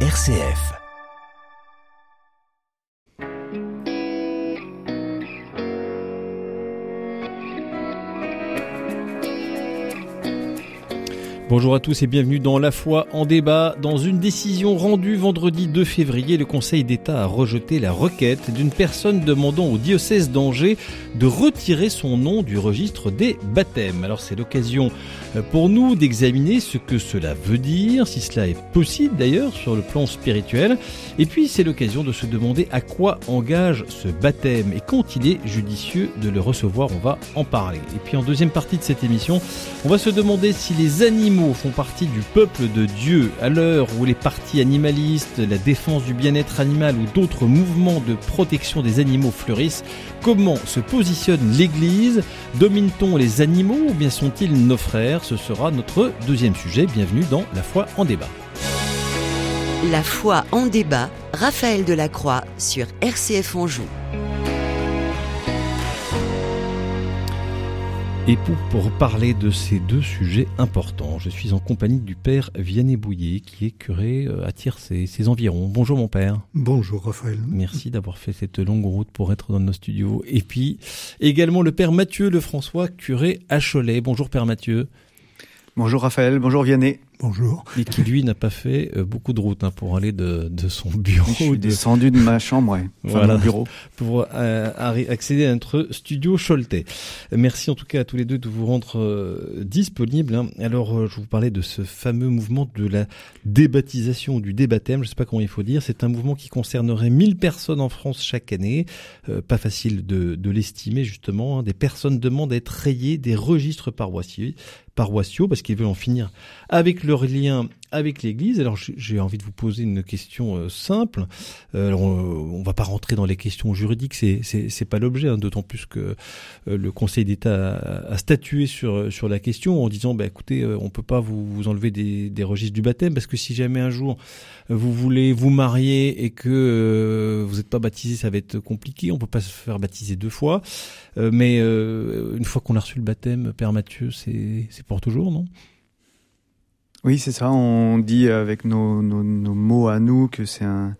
RCF. Bonjour à tous et bienvenue dans La foi en débat. Dans une décision rendue vendredi 2 février, le Conseil d'État a rejeté la requête d'une personne demandant au diocèse d'Angers de retirer son nom du registre des baptêmes. Alors c'est l'occasion euh, pour nous d'examiner ce que cela veut dire, si cela est possible d'ailleurs sur le plan spirituel. Et puis c'est l'occasion de se demander à quoi engage ce baptême et quand il est judicieux de le recevoir, on va en parler. Et puis en deuxième partie de cette émission, on va se demander si les animaux font partie du peuple de Dieu à l'heure où les partis animalistes, la défense du bien-être animal ou d'autres mouvements de protection des animaux fleurissent. Comment se positionne l'Église? Domine-t-on les animaux ou bien sont-ils nos frères? Ce sera notre deuxième sujet. Bienvenue dans La foi en débat. La foi en débat, Raphaël Delacroix sur RCF Anjou. Et pour, pour, parler de ces deux sujets importants, je suis en compagnie du père Vianney Bouillet, qui est curé euh, à ses, ses environs. Bonjour mon père. Bonjour Raphaël. Merci d'avoir fait cette longue route pour être dans nos studios. Et puis également le père Mathieu Lefrançois, curé à Cholet. Bonjour père Mathieu. Bonjour Raphaël, bonjour Vianney. Bonjour. Et qui lui n'a pas fait euh, beaucoup de route hein, pour aller de, de, son bureau. Je suis descendu de ma chambre, ouais. Enfin, voilà, mon bureau. Pour euh, accéder à notre studio Choletais. Merci en tout cas à tous les deux de vous rendre euh, disponibles. Hein. Alors euh, je vous parlais de ce fameux mouvement de la débaptisation du débaptême, je sais pas comment il faut dire. C'est un mouvement qui concernerait 1000 personnes en France chaque année. Euh, pas facile de, de l'estimer justement. Hein. Des personnes demandent à être rayées des registres paroissiaux paroissiaux parce qu'ils veulent en finir avec leur lien avec l'Église. Alors j'ai envie de vous poser une question euh, simple. Euh, on, on va pas rentrer dans les questions juridiques, c'est c'est pas l'objet. Hein, D'autant plus que euh, le Conseil d'État a, statué sur sur la question en disant, bah écoutez, euh, on peut pas vous, vous enlever des, des registres du baptême parce que si jamais un jour vous voulez vous marier et que euh, vous n'êtes pas baptisé, ça va être compliqué. On peut pas se faire baptiser deux fois. mais une fois qu'on a reçu le baptême, Père Mathieu, c'est pour toujours, non? Oui, c'est ça. On dit avec nos, nos, mots à nous que c'est un,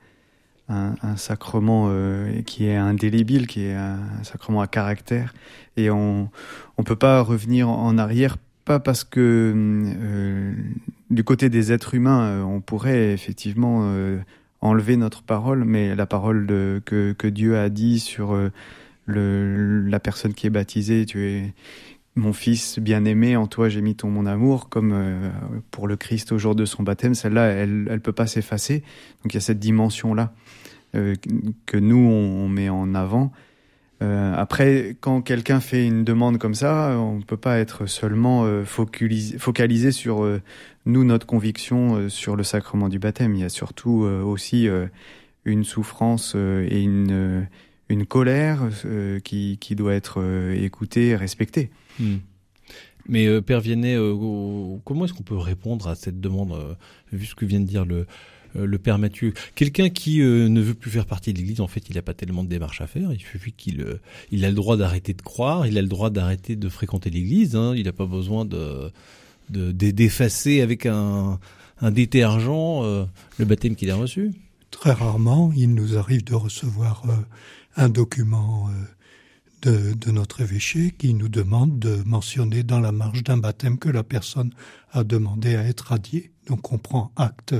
un, sacrement euh, qui est indélébile, qui est un sacrement à caractère. Et on ne peut pas revenir en arrière, pas parce que euh, du côté des êtres humains, euh, on pourrait effectivement enlever notre parole, mais la parole que, Dieu a dit sur le, la personne qui est baptisée, tu es mon fils bien-aimé, en toi j'ai mis ton mon amour, comme euh, pour le Christ au jour de son baptême, celle-là, elle elle peut pas s'effacer. Donc il y a cette dimension-là euh, que nous on, met en avant. Euh, après, quand quelqu'un fait une demande comme ça, on peut pas être seulement focalisé, sur nous notre conviction sur le sacrement du baptême. Il y a surtout aussi une souffrance et une une colère qui qui doit être écoutée, respectée. Hmm. Mais euh, Père Vianney, euh, comment est-ce qu'on peut répondre à cette demande, euh, vu ce que vient de dire le, le Père Mathieu? Quelqu'un qui ne veut plus faire partie de l'Église, en fait, il n'a pas tellement de démarches à faire. Il suffit qu'il il a le droit d'arrêter de croire, il a le droit d'arrêter de fréquenter l'Église. Hein, il n'a pas besoin de d'effacer avec un, un détergent le baptême qu'il a reçu. Très rarement, il nous arrive de recevoir un document de, de, notre évêché qui nous demande de mentionner dans la marge d'un baptême que la personne a demandé à être radiée. Donc on prend acte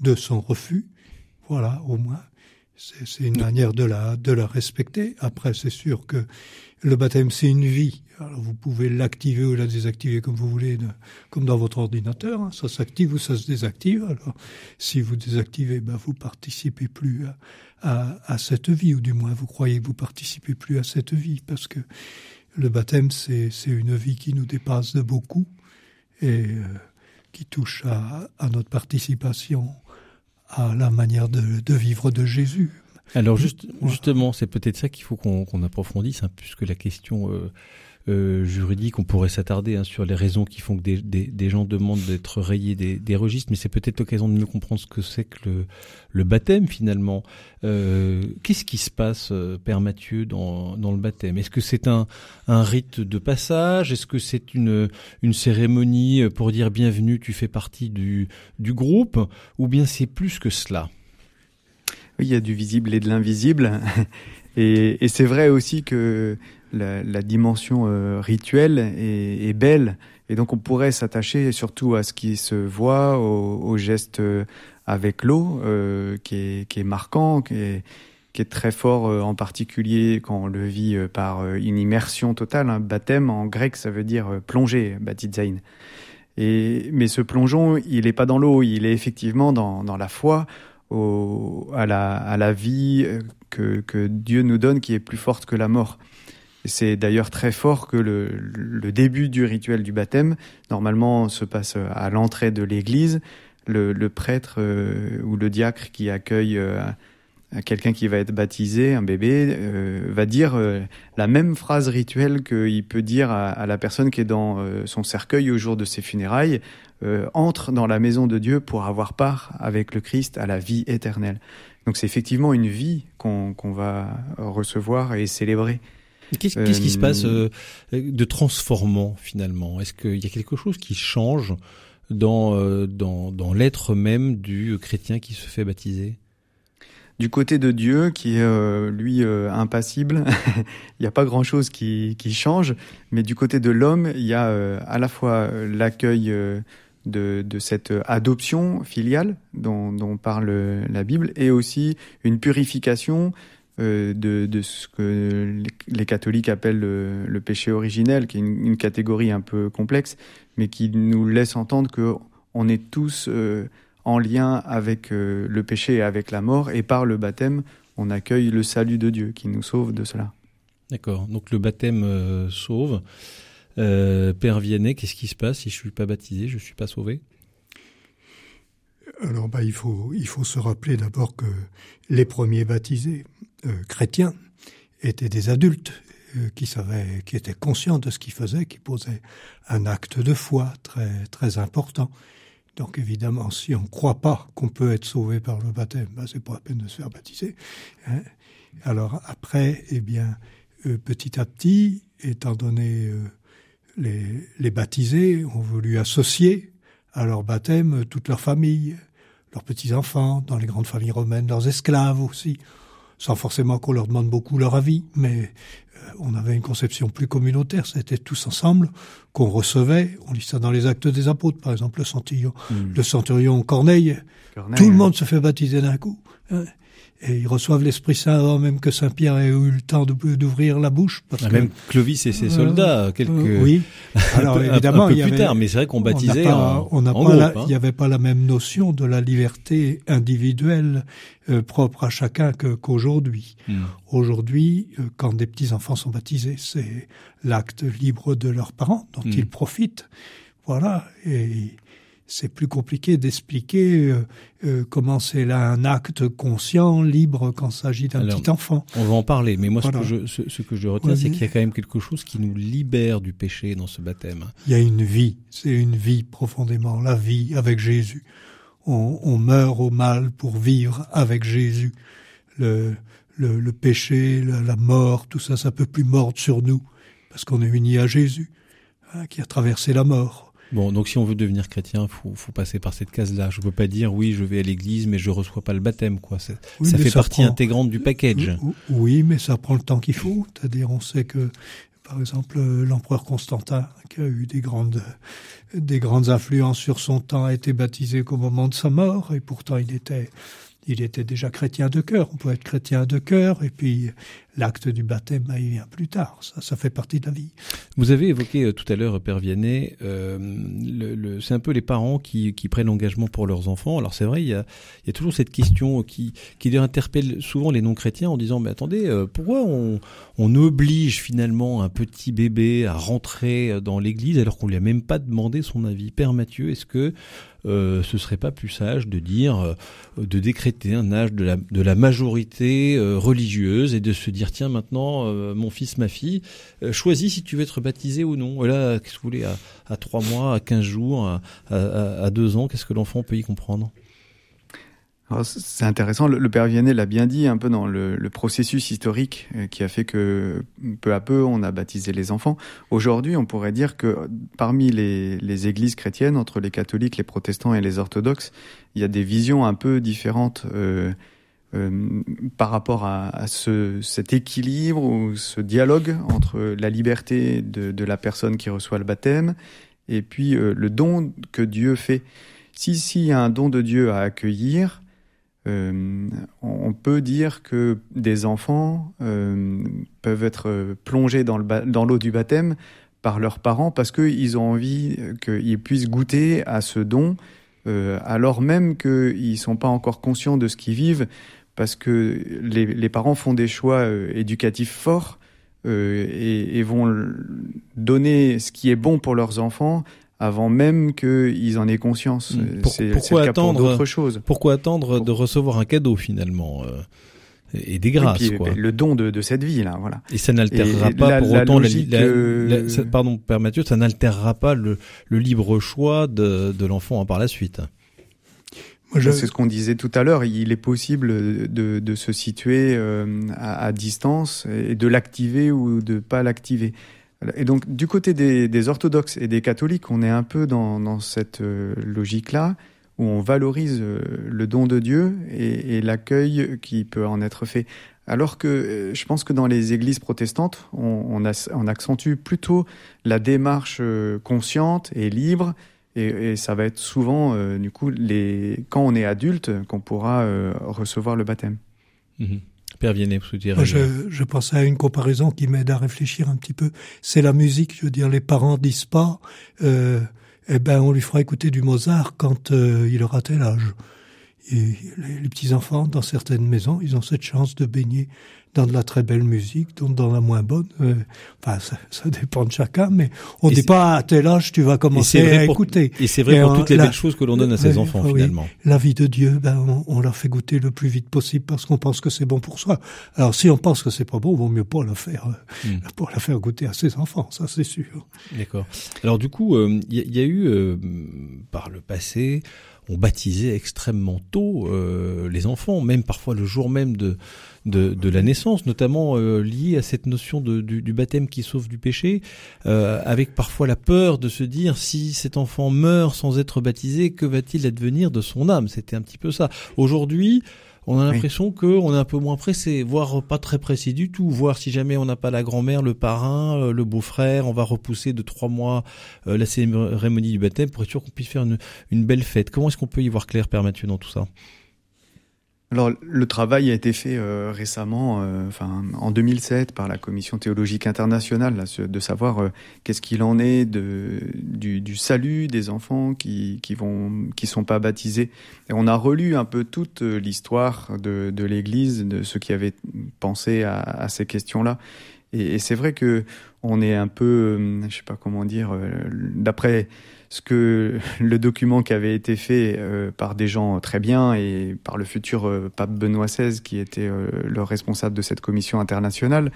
de son refus. Voilà, au moins, c'est une manière de la, de la respecter. Après, c'est sûr que le baptême, c'est une vie. Alors vous pouvez l'activer ou la désactiver comme vous voulez, comme dans votre ordinateur. Hein. Ça s'active ou ça se désactive. Alors si vous désactivez, ben, vous participez plus à, à, à cette vie, ou du moins vous croyez que vous participez plus à cette vie, parce que le baptême, c'est une vie qui nous dépasse de beaucoup et euh, qui touche à, à notre participation à la manière de, de vivre de Jésus. Alors juste, justement, c'est peut-être ça qu'il faut qu'on qu approfondisse, hein, puisque la question euh, euh, juridique. On pourrait s'attarder hein, sur les raisons qui font que des, des, des gens demandent d'être rayés des, des, registres, mais c'est peut-être l'occasion de mieux comprendre ce que c'est que le, le baptême finalement. Euh, Qu'est-ce qui se passe, euh, Père Mathieu, dans, dans le baptême? Est-ce que c'est un, un rite de passage? Est-ce que c'est une, une cérémonie pour dire bienvenue, tu fais partie du, du groupe Ou bien c'est plus que cela? Oui, il y a du visible et de l'invisible. Et, et c'est vrai aussi que la, la dimension euh, rituelle est, est, belle. Et donc on pourrait s'attacher surtout à ce qui se voit, au, au geste euh, avec l'eau, euh, qui, est, qui est marquant, qui est, qui est très fort euh, en particulier quand on le vit euh, par une immersion totale. Un baptême en grec, ça veut dire plonger, baptizain. Et, mais ce plongeon, il n'est pas dans l'eau, il est effectivement dans, dans la foi, au, à, la, à la vie que, que Dieu nous donne qui est plus forte que la mort. C'est d'ailleurs très fort que le, début du rituel du baptême, normalement, se passe à l'entrée de l'église. Le, prêtre euh, ou le diacre qui accueille euh, quelqu'un qui va être baptisé, un bébé, euh, va dire euh, la même phrase rituelle qu'il peut dire à, la personne qui est dans euh, son cercueil au jour de ses funérailles, entre dans la maison de Dieu pour avoir part avec le Christ à la vie éternelle. Donc c'est effectivement une vie qu'on qu va recevoir et célébrer. Qu'est-ce qu qui se passe euh, de transformant finalement? Est-ce qu'il y a quelque chose qui change dans, euh, dans, dans l'être même du chrétien qui se fait baptiser? Du côté de Dieu, qui est euh, lui euh, impassible, il n'y a pas grand-chose qui, qui, change, mais du côté de l'homme, il y a euh, à la fois l'accueil de, de, cette adoption filiale dont, dont, parle la Bible, et aussi une purification de, de, ce que les catholiques appellent le, le péché originel, qui est une, une, catégorie un peu complexe, mais qui nous laisse entendre que on est tous en lien avec euh, le péché et avec la mort, et par le baptême, on accueille le salut de Dieu qui nous sauve de cela. D'accord, donc le baptême euh, sauve. Euh, Père Vianney, qu'est-ce qui se passe si je suis pas baptisé, je suis pas sauvé? Alors bah, il, faut, il faut se rappeler d'abord que les premiers baptisés euh, chrétiens étaient des adultes euh, qui savaient, qui étaient conscients de ce qu'ils faisaient, qui posaient un acte de foi très, très important. Donc évidemment, si on ne croit pas qu'on peut être sauvé par le baptême, ben, c'est pas la peine de se faire baptiser. Hein. Alors après, eh bien, euh, petit à petit, étant donné euh, les, les baptisés ont voulu associer à leur baptême toute leur famille, leurs petits-enfants, dans les grandes familles romaines, leurs esclaves aussi, sans forcément qu'on leur demande beaucoup leur avis, mais on avait une conception plus communautaire, c'était tous ensemble qu'on recevait, on lit ça dans les actes des apôtres, par exemple, le centurion, mmh. le centurion Corneille, Corneille, tout le monde se fait baptiser d'un coup. Et ils reçoivent l'Esprit Saint avant même que Saint Pierre ait eu le temps d'ouvrir la bouche. Parce ah, que, même Clovis et ses soldats, euh, quelques euh, oui. Alors évidemment, un, peu il y plus avait, tard, mais c'est vrai qu'on baptisait pas, en, on en pas groupe, la, hein. Il n'y avait pas la même notion de la liberté individuelle euh, propre à chacun qu'aujourd'hui. Qu Hmm. mmh. Aujourd'hui, euh, quand des petits enfants sont baptisés, c'est l'acte libre de leurs parents dont Hmm. mmh. ils profitent. Voilà. Et c'est plus compliqué d'expliquer euh, euh, comment c'est là un acte conscient, libre quand il s'agit d'un petit enfant. On va en parler, mais moi voilà. ce, que je, ce, ce, que je retiens, c'est qu'il y a quand même quelque chose qui nous libère du péché dans ce baptême. Il y a une vie, c'est une vie profondément, la vie avec Jésus. On, on, meurt au mal pour vivre avec Jésus. Le, le, le péché, la, la, mort, tout ça, ça peut plus mordre sur nous parce qu'on est unis à Jésus hein, qui a traversé la mort. Bon, donc si on veut devenir chrétien, faut, faut passer par cette case-là. Je peux pas dire oui, je vais à l'église, mais je reçois pas le baptême, quoi. Ça, oui, ça fait ça partie prend... intégrante du package. Oui, mais ça prend le temps qu'il faut. C'est-à-dire, on sait que, par exemple, l'empereur Constantin, qui a eu des grandes, des grandes influences sur son temps, a été baptisé qu'au moment de sa mort, et pourtant il était il était déjà chrétien de cœur. On peut être chrétien de cœur et puis l'acte du baptême, il vient plus tard. Ça, ça fait partie de la vie. Vous avez évoqué euh, tout à l'heure, Père Vianney, euh, c'est un peu les parents qui, prennent l'engagement pour leurs enfants. Alors c'est vrai, il y, a, toujours cette question qui, interpelle souvent les non-chrétiens en disant, mais attendez, euh, pourquoi on, on oblige finalement un petit bébé à rentrer dans l'église alors qu'on lui a même pas demandé son avis? Père Mathieu, est-ce que euh, ce serait pas plus sage de dire, euh, de décréter un âge de la, de la majorité euh, religieuse et de se dire tiens maintenant mon fils, ma fille, choisis si tu veux être baptisé ou non. Et là, qu'est-ce que vous voulez à, à 3 mois, à 15 jours, à, à, à 2 ans, qu'est-ce que l'enfant peut y comprendre? C'est intéressant. Le, père Vianney l'a bien dit un peu dans le, processus historique euh, qui a fait que peu à peu on a baptisé les enfants. Aujourd'hui, on pourrait dire que parmi les, églises chrétiennes, entre les catholiques, les protestants et les orthodoxes, il y a des visions un peu différentes euh, euh, par rapport à, ce, cet équilibre ou ce dialogue entre la liberté de, la personne qui reçoit le baptême et puis le don que Dieu fait. Si s'il y a un don de Dieu à accueillir, euh, on peut dire que des enfants euh, peuvent être plongés dans l'eau du baptême par leurs parents parce qu'ils ont envie qu'ils puissent goûter à ce don, euh, alors même qu'ils ne sont pas encore conscients de ce qu'ils vivent, parce que les, parents font des choix éducatifs forts et, et, vont donner ce qui est bon pour leurs enfants avant même qu'ils en aient conscience. Pourquoi attendre chose Pourquoi attendre de recevoir un cadeau finalement euh, et des grâces quoi. Le don de, cette vie là, voilà. Et ça n'altérera pas pour autant la, pardon Père Mathieu, ça n'altérera pas le, libre choix de, l'enfant par la suite. C'est ce qu'on disait tout à l'heure. Il est possible de, se situer euh, à, à, distance et de l'activer ou de pas l'activer. Et donc, du côté des, orthodoxes et des catholiques, on est un peu dans, cette euh, logique-là, où on valorise euh, le don de Dieu et, l'accueil qui peut en être fait. Alors que euh, je pense que dans les églises protestantes, on, accentue plutôt la démarche consciente et libre, et, ça va être souvent, du coup, les, quand on est adulte, qu'on pourra recevoir le baptême. Mmh Père Viennet, je, je pensais à une comparaison qui m'aide à réfléchir un petit peu. C'est la musique, je veux dire, les parents disent pas, euh, eh ben, on lui fera écouter du Mozart quand euh, il aura tel âge. Et les, petits enfants, dans certaines maisons, ils ont cette chance de baigner dans de la très belle musique, donc dans la moins bonne. Euh, enfin, ça, dépend de chacun, mais on dit pas à tel âge tu vas commencer à écouter. Et c'est vrai pour toutes les belles choses que l'on donne à ses enfants finalement. La vie de Dieu, ben on, leur fait goûter le plus vite possible parce qu'on pense que c'est bon pour soi. Alors si on pense que c'est pas bon, vaut mieux pas le faire, euh, hmm. pour la faire goûter à ses enfants, ça c'est sûr. D'accord. Alors du coup, il euh, y, a eu par le passé on baptisait extrêmement tôt euh, les enfants, même parfois le jour même de, de, la naissance, notamment euh, lié à cette notion de, du, baptême qui sauve du péché, euh, avec parfois la peur de se dire si cet enfant meurt sans être baptisé, que va-t-il advenir de son âme? C'était un petit peu ça. Aujourd'hui, on a l'impression qu'on est un peu moins pressé, voire pas très précis du tout. Voir si jamais on n'a pas la grand-mère, le parrain, euh, le beau-frère, on va repousser de trois mois euh, la cérémonie du baptême pour être sûr qu'on puisse faire une, une belle fête. Comment est-ce qu'on peut y voir clair, Père Mathieu, dans tout ça? Alors le travail a été fait euh, récemment, euh, enfin en 2007 par la Commission théologique internationale, de savoir euh, qu'est-ce qu'il en est de, du, salut des enfants qui qui qui sont pas baptisés. Et on a relu un peu toute l'histoire de, de l'Église, de ceux qui avaient pensé à, à ces questions-là. Et, et c'est vrai que on est un peu, je sais pas comment dire, d'après ce que le document qui avait été fait euh, par des gens très bien et par le futur euh, pape Benoît XVI, qui était euh, le responsable de cette commission internationale,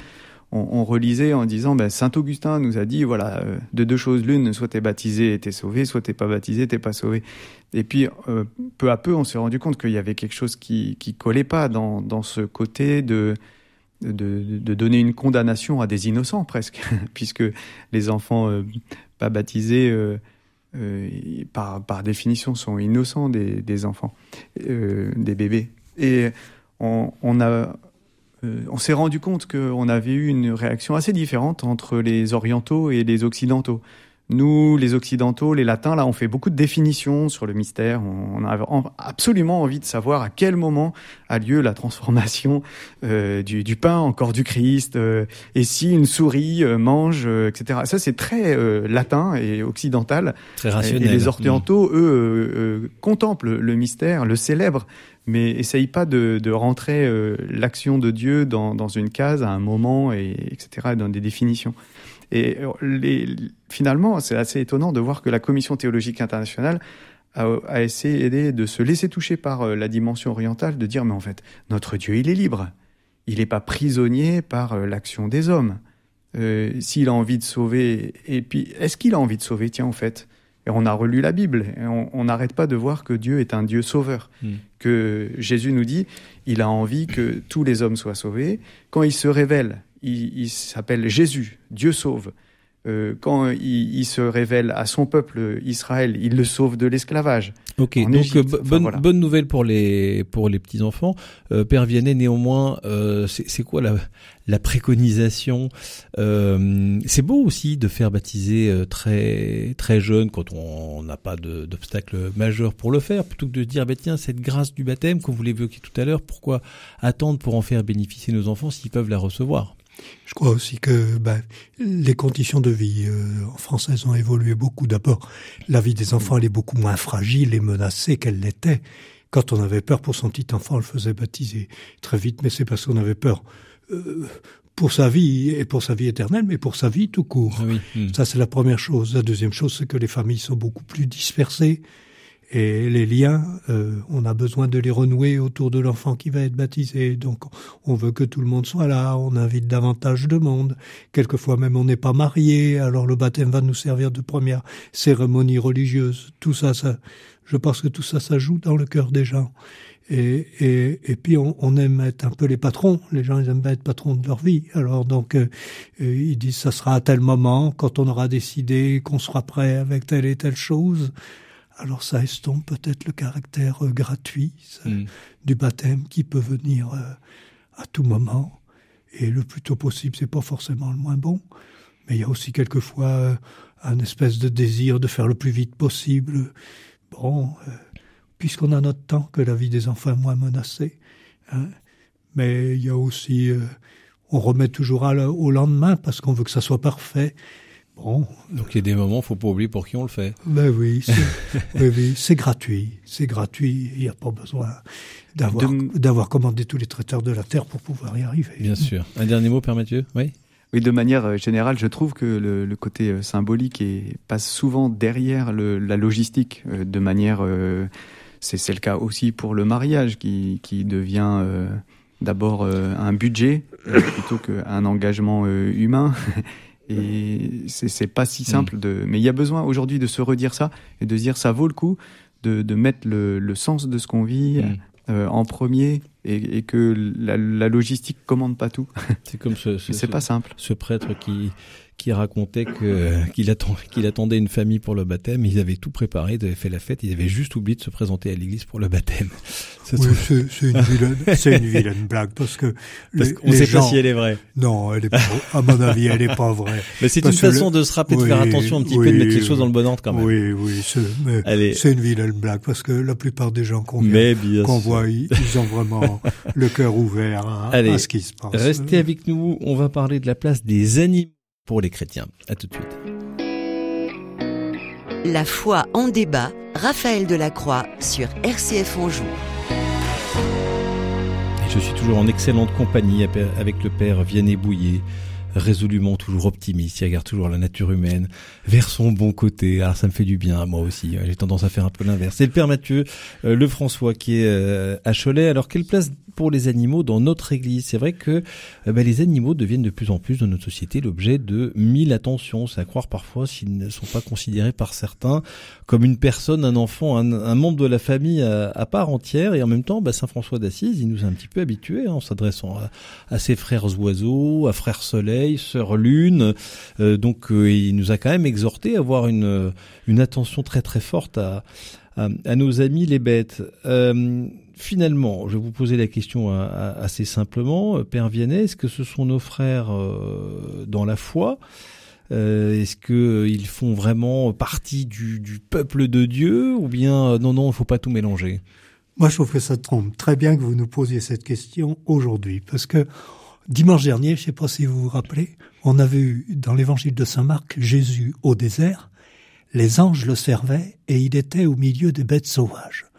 on, relisait en disant ben, Saint Augustin nous a dit voilà de deux choses l'une, soit t'es baptisé et t'es sauvé, soit t'es pas baptisé, t'es pas sauvé. Et puis peu à peu, on s'est rendu compte qu'il y avait quelque chose qui qui collait pas dans dans ce côté de de, de, donner une condamnation à des innocents presque, puisque les enfants pas baptisés euh, par, par définition, sont innocents des, des enfants, euh, des bébés. Et on, on euh, on s'est rendu compte qu'on avait eu une réaction assez différente entre les orientaux et les occidentaux. Nous, les Occidentaux, les Latins, là, on fait beaucoup de définitions sur le mystère. On a absolument envie de savoir à quel moment a lieu la transformation euh, du, du, pain en corps du Christ, euh, et si une souris euh, mange, etc. Ça, c'est très latin et occidental. Très rationnel. Et les Orientaux, eux, contemplent le mystère, le célèbrent, mais essayent pas de, de rentrer l'action de Dieu dans, dans, une case à un moment, et, etc., dans des définitions. Et les, finalement, c'est assez étonnant de voir que la Commission théologique internationale à, essayer de se laisser toucher par euh, la dimension orientale, de dire mais en fait notre Dieu il est libre, il n'est pas prisonnier par euh, l'action des hommes. Euh, s'il a envie de sauver, et puis est-ce qu'il a envie de sauver? Tiens en fait, et on a relu la Bible, et on n'arrête pas de voir que Dieu est un Dieu sauveur, hmm. que Jésus nous dit, il a envie que tous les hommes soient sauvés. Quand il se révèle, il s'appelle Jésus, Dieu sauve. Euh, quand il, se révèle à son peuple Israël, il le sauve de l'esclavage. Ok, donc euh, bonne, bonne nouvelle pour les pour les petits enfants. Euh, Père Vianney, néanmoins, euh, c'est quoi la, la préconisation? C'est beau aussi de faire baptiser très très jeune quand on n'a pas d'obstacle majeur pour le faire, plutôt que de dire bah tiens cette grâce du baptême comme vous l'évoquiez tout à l'heure, pourquoi attendre pour en faire bénéficier nos enfants s'ils peuvent la recevoir? Je crois aussi que ben, les conditions de vie euh, françaises ont évolué beaucoup. D'abord, la vie des enfants elle est beaucoup moins fragile et menacée qu'elle l'était. Quand on avait peur pour son petit enfant, on le faisait baptiser très vite, mais c'est parce qu'on avait peur euh, pour sa vie et pour sa vie éternelle, mais pour sa vie tout court. Ah hmm. Ça, c'est la première chose. La deuxième chose, c'est que les familles sont beaucoup plus dispersées. Et les liens, euh, on a besoin de les renouer autour de l'enfant qui va être baptisé. Donc, on veut que tout le monde soit là. On invite davantage de monde. Quelquefois même, on n'est pas marié. Alors, le baptême va nous servir de première cérémonie religieuse. Tout ça, ça, je pense que tout ça, ça joue dans le cœur des gens. Et, et, et puis on, on, aime être un peu les patrons. Les gens ils aiment bien être patrons de leur vie. Alors donc euh, euh, ils disent ça sera à tel moment quand on aura décidé qu'on sera prêt avec telle et telle chose alors ça estompe peut-être le caractère euh, gratuit mm. du baptême qui peut venir euh, à tout moment. Et le plus tôt possible, c'est pas forcément le moins bon. Mais il y a aussi quelquefois euh, un espèce de désir de faire le plus vite possible. Bon, puisqu'on a notre temps, que la vie des enfants est moins menacée. Hein. Mais il y a aussi, on remet toujours au lendemain parce qu'on veut que ça soit parfait. Donc il y a des moments, faut pas oublier pour qui on le fait. Ben oui, c'est gratuit, c'est gratuit. Il n'y a pas besoin d'avoir d'avoir commandé tous les traiteurs de la terre pour pouvoir y arriver. Bien sûr. Un dernier mot, Père Mathieu. Oui? Oui, de manière euh, générale, je trouve que le, côté euh, symbolique est, passe souvent derrière la logistique. Euh, de manière, c'est le cas aussi pour le mariage qui, qui devient d'abord un budget plutôt qu'un engagement humain. Et c'est pas si simple mm. de. Mais il y a besoin aujourd'hui de se redire ça et de se dire ça vaut le coup de, de mettre le, le sens de ce qu'on vit mm. euh, en premier et, et que la, la, logistique commande pas tout. C'est comme ce. ce c'est pas simple. Ce prêtre qui qui racontait que qu'il attend, qu'il attendait une famille pour le baptême. Ils avaient tout préparé, ils avaient fait la fête, ils avaient juste oublié de se présenter à l'église pour le baptême. Oui, c'est une vilaine, c'est une vilaine blague parce que parce qu'on sait pas si elle est vraie. Non, elle est pas, à mon avis, elle est pas vraie. Mais c'est une façon de se rappeler de faire attention un petit peu, de mettre les choses dans le bon ordre quand même. Oui, oui, c'est une vilaine blague parce que la plupart des gens qu'on voit, ils, ont vraiment le cœur ouvert à, à ce qui se passe. Restez avec nous, on va parler de la place des animaux pour les chrétiens. À tout de suite. La foi en débat, Raphaël Delacroix sur RCF Anjou. je suis toujours en excellente compagnie avec le père Vianney Bouillet, résolument toujours optimiste, il regarde toujours la nature humaine vers son bon côté. Alors ça me fait du bien, moi aussi. J'ai tendance à faire un peu l'inverse. C'est le Père Mathieu, euh, le François qui est euh, à Cholet. Alors quelle place pour les animaux dans notre Église C'est vrai que euh, les animaux deviennent de plus en plus dans notre société l'objet de mille attentions. C'est à croire parfois s'ils ne sont pas considérés par certains comme une personne, un enfant, un, membre de la famille à, part entière. Et en même temps, bah, Saint François d'Assise, il nous a un petit peu habitués hein, en s'adressant à, à, ses frères oiseaux, à frère soleil, sœur lune. donc il nous a quand même exhorter à avoir une, une attention très très forte à, à, nos amis les bêtes. Euh, finalement, je vais vous poser la question assez simplement, Père Vianney, est-ce que ce sont nos frères euh, dans la foi? Euh, Est-ce qu'ils font vraiment partie du, du, peuple de Dieu? Ou bien non, non, il faut pas tout mélanger? Moi, je trouve que ça trompe très bien que vous nous posiez cette question aujourd'hui, parce que Dimanche dernier, je ne sais pas si vous vous rappelez, on a vu dans l'évangile de Saint Marc Jésus au désert. Les anges le servaient et il était au milieu des bêtes sauvages.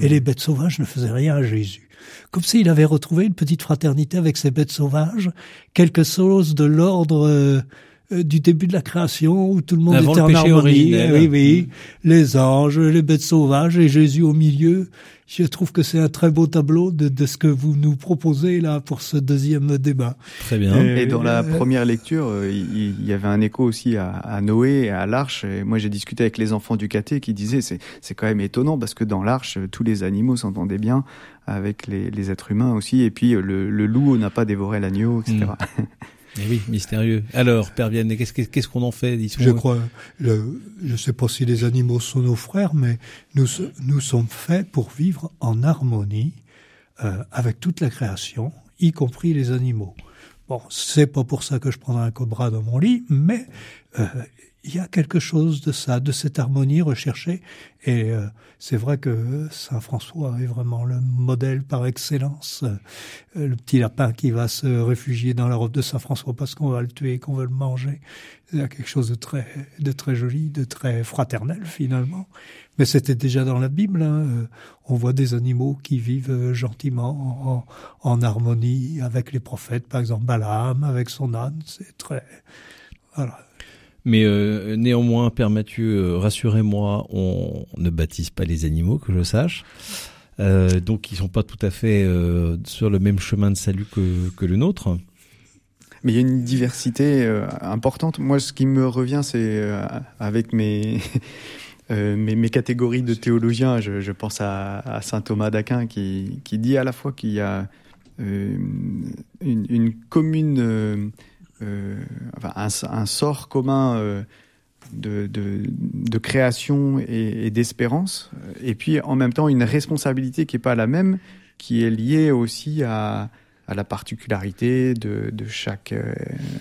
Et les bêtes sauvages ne faisaient rien à Jésus. Comme s'il avait retrouvé une petite fraternité avec ces bêtes sauvages, quelque chose de l'ordre euh, du début de la création où tout le monde était en harmonie. Oui, oui. Mm. Les anges, les bêtes sauvages et Jésus au milieu. Je trouve que c'est un très beau tableau de, de, ce que vous nous proposez là pour ce deuxième débat. Très bien. Et, dans la euh, première lecture, euh, il, y avait un écho aussi à, à Noé et à l'arche. Et moi, j'ai discuté avec les enfants du caté qui disaient c'est c'est quand même étonnant parce que dans l'arche, tous les animaux s'entendaient bien avec les, les, êtres humains aussi. Et puis le, le loup n'a pas dévoré l'agneau, etc. Mais oui, mystérieux. Alors, Père Vianney, qu'est-ce qu'on en fait Je crois, le, je sais pas si les animaux sont nos frères, mais nous, nous sommes faits pour vivre en harmonie euh, avec toute la création, y compris les animaux. Bon, c'est pas pour ça que je prendrai un cobra dans mon lit, mais euh, il y a quelque chose de ça, de cette harmonie recherchée. Et euh, c'est vrai que Saint François est vraiment le modèle par excellence. Euh, le petit lapin qui va se réfugier dans la robe de Saint François parce qu'on va le tuer, qu'on veut le manger. Il y a quelque chose de très, de très joli, de très fraternel finalement. Mais c'était déjà dans la Bible. Hein. Euh, on voit des animaux qui vivent gentiment en, en harmonie avec les prophètes, par exemple Balaam avec son âne. C'est très voilà mais euh, néanmoins, Père Mathieu, rassurez-moi, on ne baptise pas les animaux, que je sache. Euh, donc ils sont pas tout à fait euh, sur le même chemin de salut que, le nôtre. Mais il y a une diversité importante. Moi, ce qui me revient, c'est avec mes, mes, catégories de théologiens, je, pense à, saint Thomas d'Aquin qui, qui dit à la fois qu'il y a une, une, commune enfin, un, sort commun euh, de, de, création et, d'espérance, et puis en même temps une responsabilité qui n'est pas la même, qui est liée aussi à, à la particularité de, de chaque euh,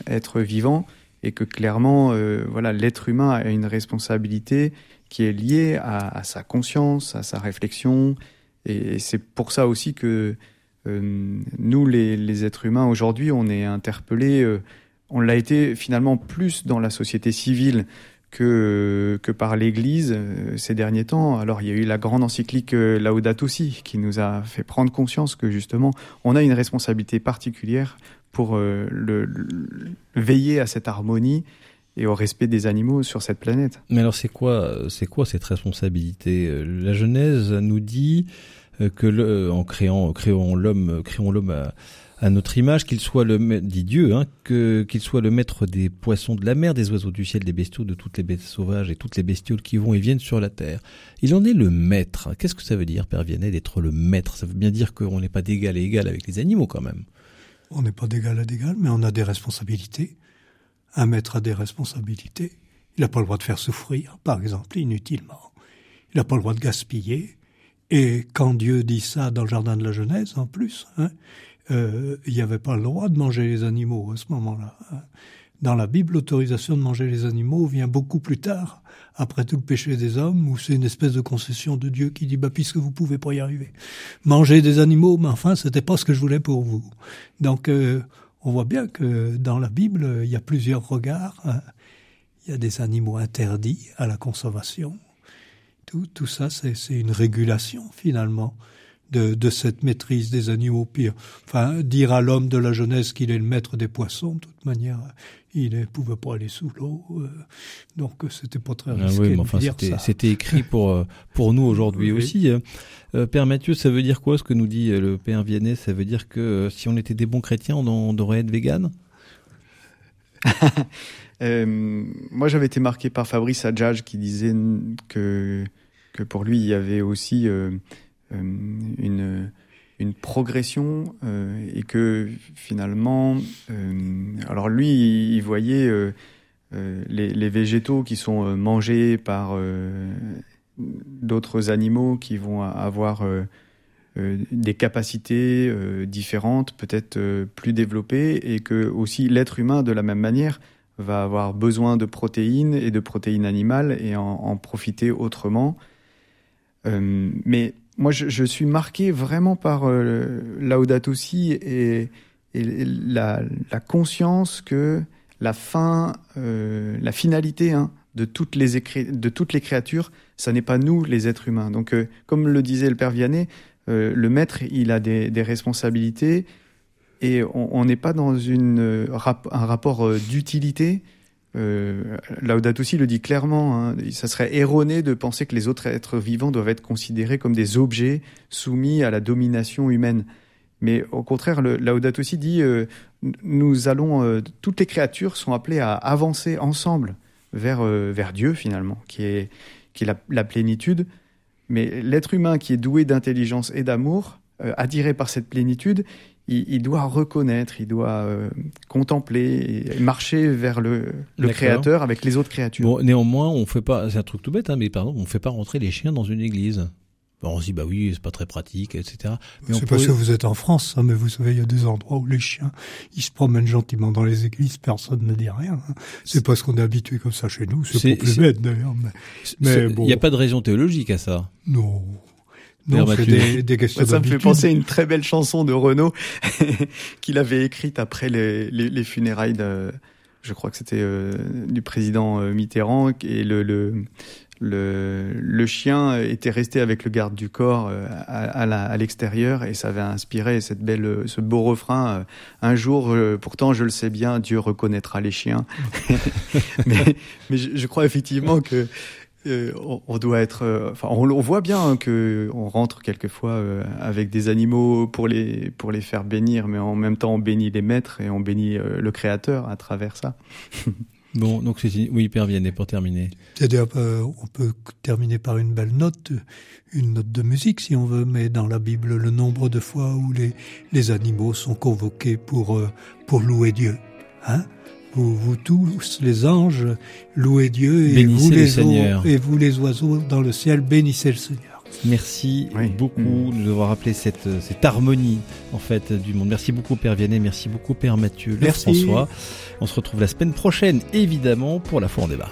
être vivant, et que clairement, euh, voilà, l'être humain a une responsabilité qui est liée à, sa conscience, à sa réflexion, et, c'est pour ça aussi que euh, nous, les, les, êtres humains, aujourd'hui, on est interpellés on l'a été finalement plus dans la société civile que, que par l'Église euh, ces derniers temps. Alors il y a eu la grande encyclique euh, Laudato Si qui nous a fait prendre conscience que justement on a une responsabilité particulière pour euh, le, veiller à cette harmonie et au respect des animaux sur cette planète. Mais alors c'est quoi c'est quoi cette responsabilité? La Genèse nous dit que le, en créant créons l'homme créons l'homme à à notre image, qu'il soit le dit Dieu, hein, que qu'il soit le maître des poissons de la mer, des oiseaux du ciel, des bestiaux, de toutes les bêtes sauvages et toutes les bestioles qui vont et viennent sur la terre. Il en est le maître. Qu'est-ce que ça veut dire, Père Vianney, d'être le maître? Ça veut bien dire qu'on n'est pas d'égal à égal avec les animaux, quand même. On n'est pas d'égal à d'égal, mais on a des responsabilités. Un maître a des responsabilités. Il n'a pas le droit de faire souffrir, par exemple, inutilement. Il n'a pas le droit de gaspiller. Et quand Dieu dit ça dans le jardin de la Genèse, en plus, hein, euh, il n'y avait pas le droit de manger les animaux à ce moment-là. Hein. Dans la Bible, l'autorisation de manger les animaux vient beaucoup plus tard, après tout le péché des hommes, où c'est une espèce de concession de Dieu qui dit bah puisque vous pouvez pas y arriver, manger des animaux, mais enfin c'était pas ce que je voulais pour vous. Donc euh, on voit bien que dans la Bible il y a plusieurs regards. Hein. Il y a des animaux interdits à la consommation. Tout, tout ça, c'est une régulation finalement de, de, cette maîtrise des animaux pires. Enfin, dire à l'homme de la jeunesse qu'il est le maître des poissons, de toute manière, il ne pouvait pas aller sous l'eau, euh, donc c'était pas très risqué. Ah oui, mais enfin, c'était écrit pour euh, pour nous aujourd'hui aussi. Hein. Euh, Père Mathieu, ça veut dire quoi ce que nous dit euh, le Père Vianney? Ça veut dire que si on était des bons chrétiens, on, on devrait être vegan Moi, j'avais été marqué par Fabrice Adjage qui disait que que pour lui, il y avait aussi euh, une, une progression euh, et que finalement, euh, alors lui, il voyait les, les, végétaux qui sont mangés par d'autres animaux qui vont avoir des capacités différentes, peut-être plus développées, et que aussi l'être humain, de la même manière, va avoir besoin de protéines et de protéines animales et en, en profiter autrement. mais moi, je, suis marqué vraiment par euh, Laudato Si et, la, conscience que la fin, euh, la finalité hein, de, toutes les créatures, ça n'est pas nous, les êtres humains. Donc, euh, comme le disait le père Vianney, euh, le maître, il a des, responsabilités et on n'est pas dans un rapport d'utilité, euh, Laudato Si le dit clairement, hein, ça serait erroné de penser que les autres êtres vivants doivent être considérés comme des objets soumis à la domination humaine. Mais au contraire, le Laudato Si dit, euh, nous allons, euh, toutes les créatures sont appelées à avancer ensemble vers, euh, Dieu finalement, qui est, qui est la, la plénitude. Mais l'être humain qui est doué d'intelligence et d'amour, attiré par cette plénitude, il, doit reconnaître, il doit euh, contempler et marcher vers le, le créateur avec les autres créatures. Bon, néanmoins, on fait pas, c'est un truc tout bête, hein, mais pardon, on fait pas rentrer les chiens dans une église. on se dit bah oui, c'est pas très pratique, etc. C'est parce que vous êtes en France, hein, mais vous savez, il y a des endroits où les chiens, ils se promènent gentiment dans les églises, personne ne dit rien. Hein. C'est parce qu'on est habitué comme ça chez nous, c'est pour plus bête d'ailleurs. Mais, bon. Il n'y a pas de raison théologique à ça. Non. Non, c'est des, des, questions Ça me fait penser à une très belle chanson de Renaud qu'il avait écrite après les, les, les, funérailles de, je crois que c'était euh, du président euh, Mitterrand et le, le le, le, chien était resté avec le garde du corps euh, à, à l'extérieur et ça avait inspiré cette belle, ce beau refrain. Un jour, pourtant, je le sais bien, Dieu reconnaîtra les chiens. mais, mais je, je, crois effectivement que euh, on, doit être, euh, enfin, on, voit bien hein, que on rentre quelquefois euh, avec des animaux pour les pour les faire bénir, mais en même temps on bénit les maîtres et on bénit le Créateur à travers ça. bon, donc c'est oui, Père Vianney pour terminer. C'est-à-dire, on peut terminer par une belle note, une note de musique si on veut, mais dans la Bible, le nombre de fois où les les animaux sont convoqués pour pour louer Dieu, hein? Vous, tous les anges, louez Dieu et vous les, et vous les oiseaux dans le ciel, bénissez le Seigneur. Merci beaucoup mm. de nous avoir rappelé cette, cette harmonie en fait du monde. Merci beaucoup Père Vianney, merci beaucoup Père Mathieu, merci François. On se retrouve la semaine prochaine évidemment pour la foi en débat.